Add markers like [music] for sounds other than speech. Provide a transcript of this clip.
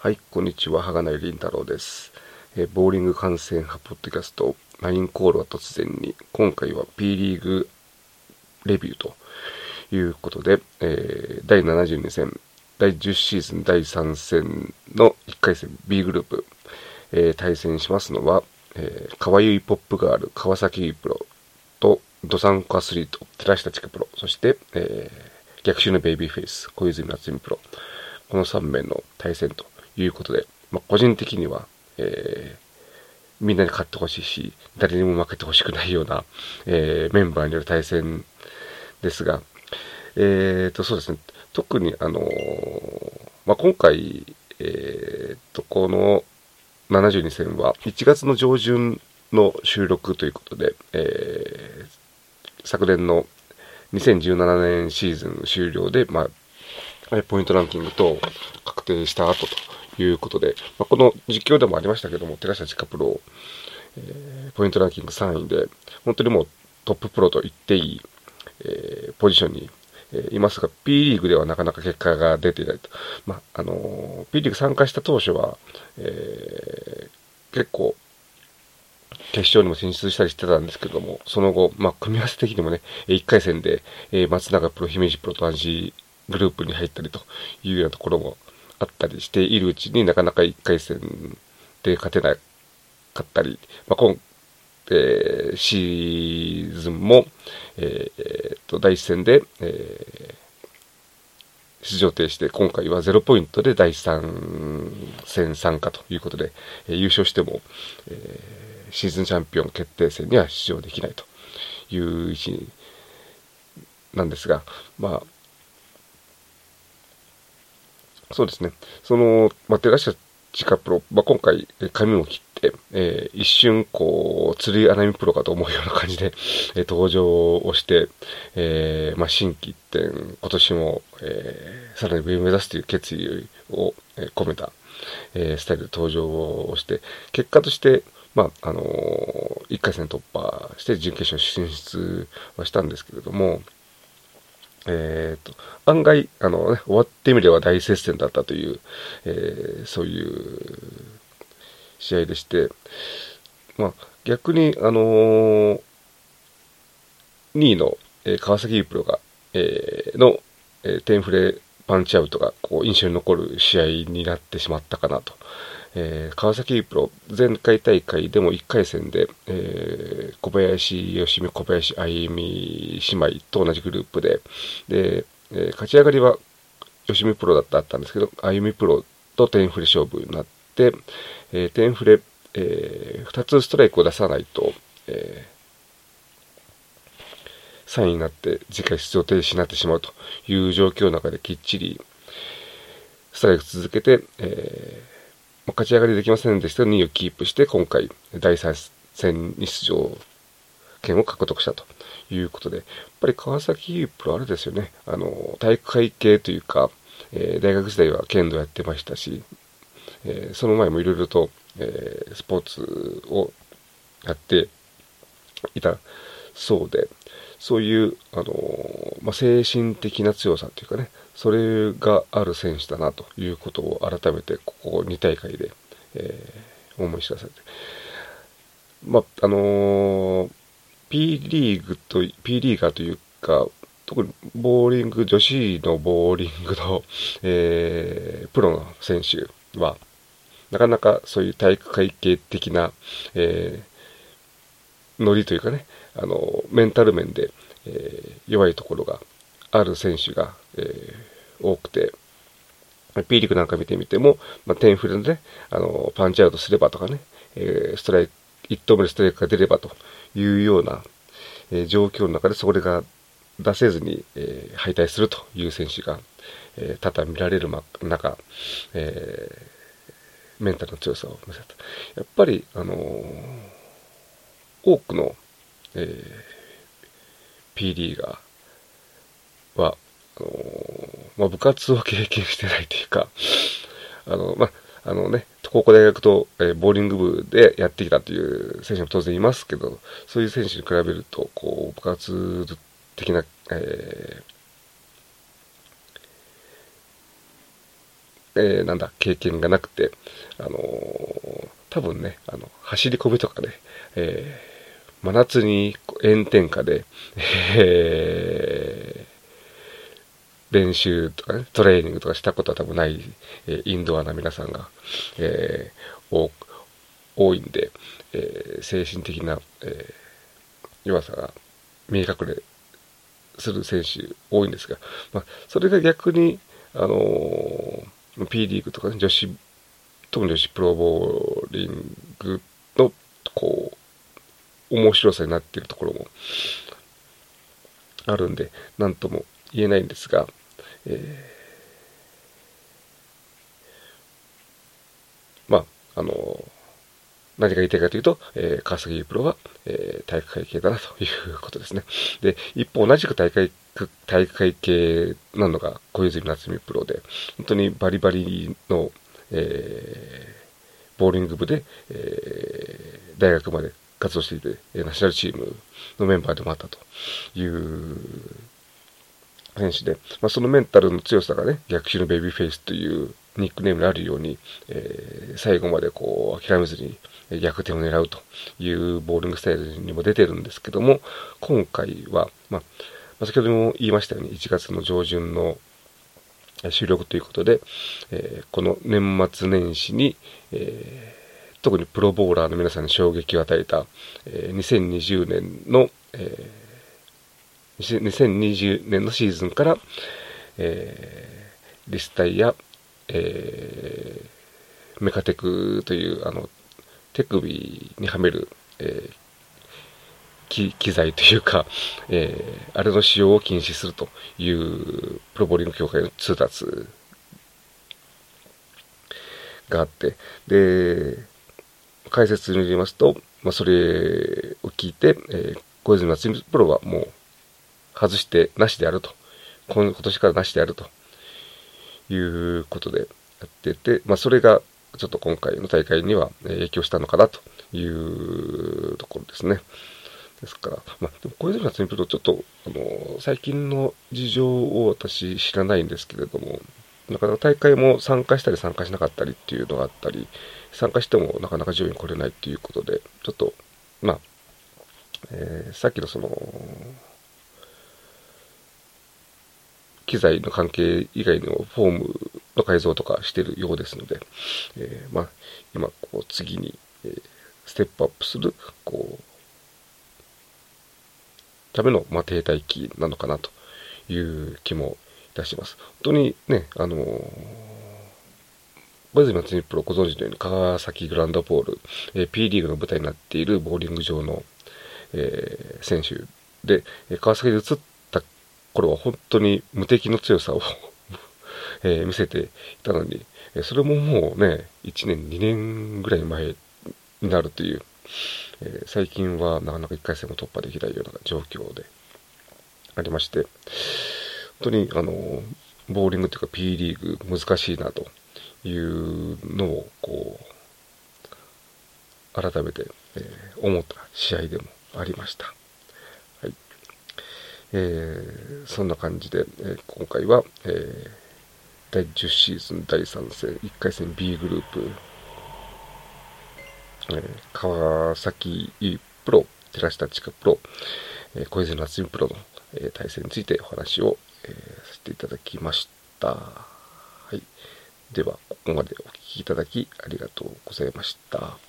はい、こんにちは、羽内凛太郎です。えー、ボーリング観戦派ポッドキャスト、ラインコールは突然に、今回は P リーグレビューということで、えー、第72戦、第10シーズン第3戦の1回戦 B グループ、えー、対戦しますのは、えー、かわゆいポップガール、川崎プロと、ドサンコアスリート、寺下千佳プロ、そして、えー、逆襲のベイビーフェイス、小泉夏美プロ、この3名の対戦ということで、まあ、個人的には、えー、みんなに勝ってほしいし、誰にも負けてほしくないような、えー、メンバーによる対戦ですが、えーと、そうですね、特に、あのー、まあ、今回、えーと、この72戦は1月の上旬の収録ということで、えー、昨年の2017年シーズン終了で、まあ、ポイントランキングと確定した後ということで、まあ、この実況でもありましたけども、寺下千佳プロ、えー、ポイントランキング3位で、本当にもうトッププロと言っていい、えー、ポジションに、えー、いますが、P リーグではなかなか結果が出ていないと。まあ、あの P リーグ参加した当初は、え結構、決勝にも進出したりしてたんですけども、その後、まあ、組み合わせ的にもね、1回戦で、え松永プロ、姫路プロと同じグループに入ったりというようなところもあったりしているうちになかなか1回戦で勝てなかったり、まあ、今、えー、シーズンも、えー、と第1戦で、えー、出場停止で今回は0ポイントで第3戦参加ということで、えー、優勝しても、えー、シーズンチャンピオン決定戦には出場できないという位置なんですが、まあ、そうですね。その、まあ、テラシャチカプロ、まあ、今回、髪を切って、えー、一瞬、こう、釣り穴見プロかと思うような感じで、えー、登場をして、えー、まあ、新規一点、今年も、えー、さらに上を目指すという決意を、えー、込めた、えー、スタイルで登場をして、結果として、まあ、あのー、1回戦突破して準決勝進出はしたんですけれども、えっ、ー、と、案外、あのね、終わってみれば大接戦だったという、えー、そういう試合でして、まあ、逆に、あのー、2位の、えー、川崎プロが、えー、の、えー、テンフレパンチアウトがこう印象に残る試合になってしまったかなと。えー、川崎プロ前回大会でも1回戦で、えー、小林義美、小林歩美姉妹と同じグループで、で、えー、勝ち上がりは吉見プロだったんですけど、歩美プロとテンフレ勝負になって、えー、テンフレ、えー、2つストライクを出さないと、えー、3位になって次回出場停止になってしまうという状況の中できっちりストライク続けて、えー勝ち上がりできませんでしたが、2位をキープして、今回、第3戦に出場権を獲得したということで、やっぱり川崎プロあれですよね、あの、体育会系というか、えー、大学時代は剣道やってましたし、えー、その前もいろいろと、えー、スポーツをやっていたそうで、そういう、あのまあ、精神的な強さというかね、それがある選手だなということを改めてここ2大会で、えー、思い知らされて。まあ、あの、P リーグと、P リーガーというか、特にボーリング、女子のボーリングの、えー、プロの選手は、なかなかそういう体育会系的な、えー、ノリというかね、あの、メンタル面で、えー、弱いところがある選手が、えー、多くて、P リーグなんか見てみても、まあ、テンフルで、ね、あの、パンチアウトすればとかね、えー、ストライク、1投目でストライクが出ればというような、えー、状況の中でそれが出せずに、えー、敗退するという選手が、えー、多々見られる中、えー、メンタルの強さを見せた。やっぱり、あのー、多くの、えー、P リーガーは、あのー、まあ、部活を経験してないというか、あの、まあ、あのね、高校大学と、えー、ボーリング部でやってきたという選手も当然いますけど、そういう選手に比べると、こう、部活的な、えー、えー、なんだ、経験がなくて、あのー、多分ね、あの、走り込みとかね、えー、真夏に炎天下で、えー、練習とかね、トレーニングとかしたことは多分ない、えー、インドアな皆さんが、えー、多いんで、えー、精神的な、えー、弱さが見え隠れする選手多いんですが、まあ、それが逆に、あのー、P リーグとか、ね、女子、特に女子プロボーリングの、こう、面白さになっているところもあるんで、なんとも言えないんですが、えー、まあ、あの何が言いたいかというと、えー、川崎プロは、えー、体育会系だなということですね。で、一方同じく大会、体育会系なのが小泉夏美プロで、本当にバリバリの、えー、ボーリング部で、えー、大学まで活動していて、ナショナルチームのメンバーでもあったという選手で、まあ、そのメンタルの強さがね、逆襲のベビーフェイスというニックネームにあるように、えー、最後までこう諦めずに逆転を狙うというボーリングスタイルにも出てるんですけども、今回は、まあ、先ほども言いましたように、1月の上旬の収録ということで、えー、この年末年始に、えー、特にプロボーラーの皆さんに衝撃を与えた、えー、2020年の、えー、2020年のシーズンから、えー、リスタイや、えー、メカテクというあの手首にはめる、えー、機材というか、えー、あれの使用を禁止するというプロボーリング協会の通達があって、で、解説によりますと、まあ、それを聞いて、えー、小泉夏美プロはもう外してなしであると。今年からなしであるということでやってて、まあ、それがちょっと今回の大会には影響したのかなというところですね。ですから、まあ、でも小泉夏美プロ、ちょっと、あの、最近の事情を私知らないんですけれども、なかなか大会も参加したり参加しなかったりっていうのがあったり、参加してもなかなか上位に来れないっていうことで、ちょっと、まあ、えー、さっきのその、機材の関係以外のフォームの改造とかしてるようですので、えー、まあ、今、こう、次に、えー、ステップアップする、こう、ための、まあ、停滞期なのかなという気もいたします。本当にね、あのー、小泉松プロご存知のように川崎グランドボール、えー、P リーグの舞台になっているボーリング場の、えー、選手で、川崎で移った頃は本当に無敵の強さを [laughs] えー、見せていたのに、えそれももうね、1年、2年ぐらい前になるという、え最近はなかなか1回戦も突破できないような状況でありまして、当にあの、ボーリングというか P リーグ難しいなというのをこう、改めて、えー、思った試合でもありました。はい。えー、そんな感じで、えー、今回は、えー第10シーズン第3戦、1回戦 B グループ、えー、川崎プロ、寺下千佳プロ、え、小泉夏美プロの、え、対戦についてお話を、えー、させていただきました。はい。では、ここまでお聴きいただきありがとうございました。